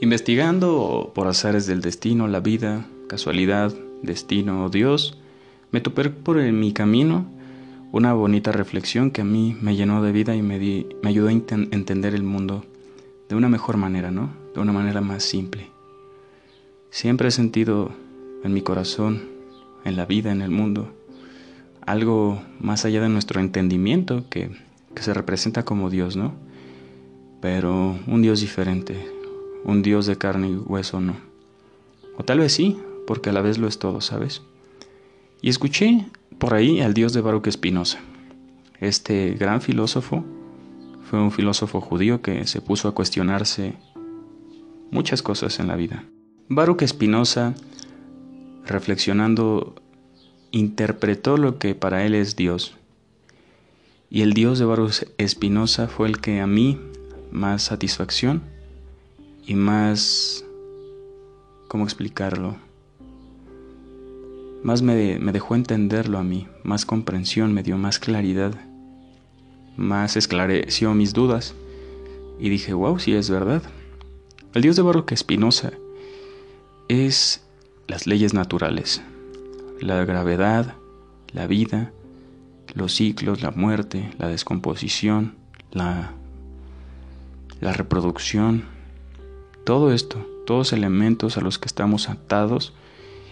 Investigando por azares del destino, la vida, casualidad, destino o Dios, me topé por mi camino una bonita reflexión que a mí me llenó de vida y me, me ayudó a entender el mundo de una mejor manera, ¿no? De una manera más simple. Siempre he sentido en mi corazón, en la vida, en el mundo, algo más allá de nuestro entendimiento que, que se representa como Dios, ¿no? Pero un Dios diferente, un Dios de carne y hueso no. O tal vez sí, porque a la vez lo es todo, ¿sabes? Y escuché por ahí al Dios de Baruch Espinosa. Este gran filósofo fue un filósofo judío que se puso a cuestionarse muchas cosas en la vida. Baruch Espinosa, reflexionando, interpretó lo que para él es Dios. Y el Dios de Baruch Espinosa fue el que a mí más satisfacción y más... ¿Cómo explicarlo? Más me, me dejó entenderlo a mí, más comprensión, me dio más claridad, más esclareció mis dudas y dije, wow, sí es verdad. El Dios de Baruch Espinosa es las leyes naturales, la gravedad, la vida, los ciclos, la muerte, la descomposición, la, la reproducción, todo esto, todos elementos a los que estamos atados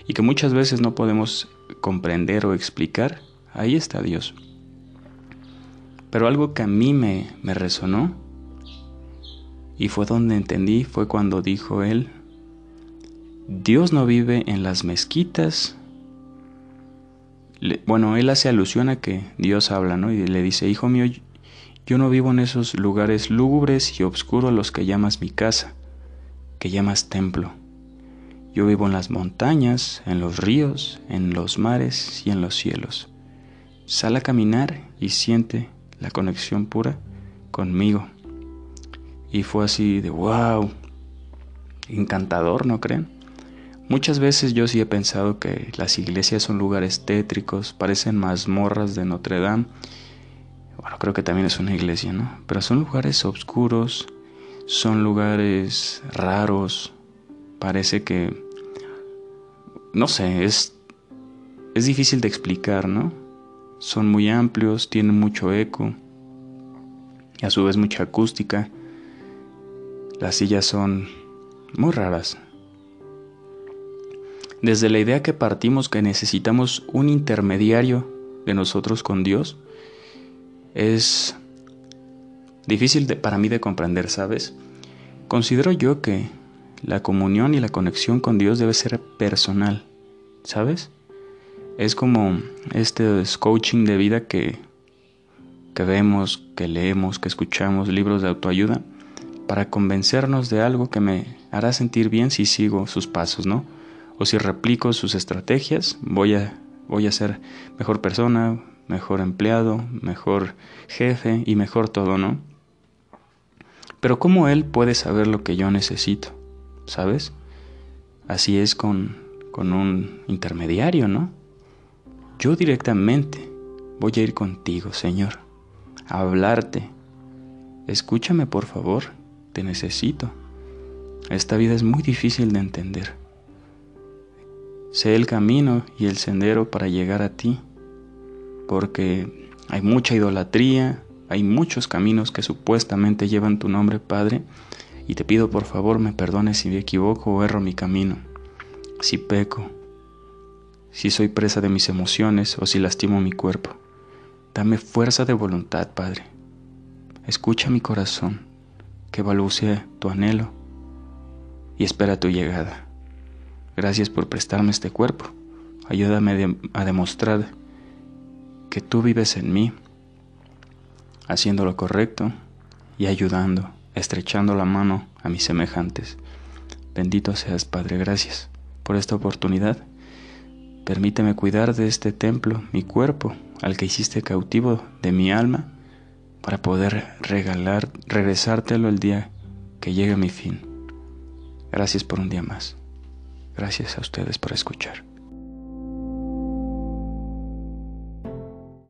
y que muchas veces no podemos comprender o explicar, ahí está Dios. Pero algo que a mí me, me resonó y fue donde entendí, fue cuando dijo él, Dios no vive en las mezquitas. bueno, él hace alusión a que Dios habla, ¿no? Y le dice, hijo mío, yo no vivo en esos lugares lúgubres y oscuros los que llamas mi casa, que llamas templo. Yo vivo en las montañas, en los ríos, en los mares y en los cielos. Sal a caminar y siente la conexión pura conmigo. Y fue así de wow, encantador, ¿no creen? Muchas veces yo sí he pensado que las iglesias son lugares tétricos, parecen mazmorras de Notre Dame. Bueno, creo que también es una iglesia, ¿no? Pero son lugares oscuros, son lugares raros. Parece que, no sé, es, es difícil de explicar, ¿no? Son muy amplios, tienen mucho eco y a su vez mucha acústica. Las sillas son muy raras, desde la idea que partimos que necesitamos un intermediario de nosotros con Dios, es difícil para mí de comprender, ¿sabes? Considero yo que la comunión y la conexión con Dios debe ser personal, ¿sabes? Es como este coaching de vida que, que vemos, que leemos, que escuchamos, libros de autoayuda, para convencernos de algo que me hará sentir bien si sigo sus pasos, ¿no? o si replico sus estrategias, voy a, voy a ser mejor persona, mejor empleado, mejor jefe y mejor todo, ¿no? Pero ¿cómo él puede saber lo que yo necesito? ¿Sabes? Así es con, con un intermediario, ¿no? Yo directamente voy a ir contigo, Señor, a hablarte. Escúchame, por favor, te necesito. Esta vida es muy difícil de entender. Sé el camino y el sendero para llegar a ti, porque hay mucha idolatría, hay muchos caminos que supuestamente llevan tu nombre, Padre, y te pido por favor me perdones si me equivoco o erro mi camino, si peco, si soy presa de mis emociones o si lastimo mi cuerpo. Dame fuerza de voluntad, Padre. Escucha mi corazón, que balbucee tu anhelo y espera tu llegada. Gracias por prestarme este cuerpo. Ayúdame a demostrar que tú vives en mí, haciendo lo correcto y ayudando, estrechando la mano a mis semejantes. Bendito seas, Padre, gracias por esta oportunidad. Permíteme cuidar de este templo, mi cuerpo, al que hiciste cautivo de mi alma, para poder regalar, regresártelo el día que llegue mi fin. Gracias por un día más. Gracias a ustedes por escuchar.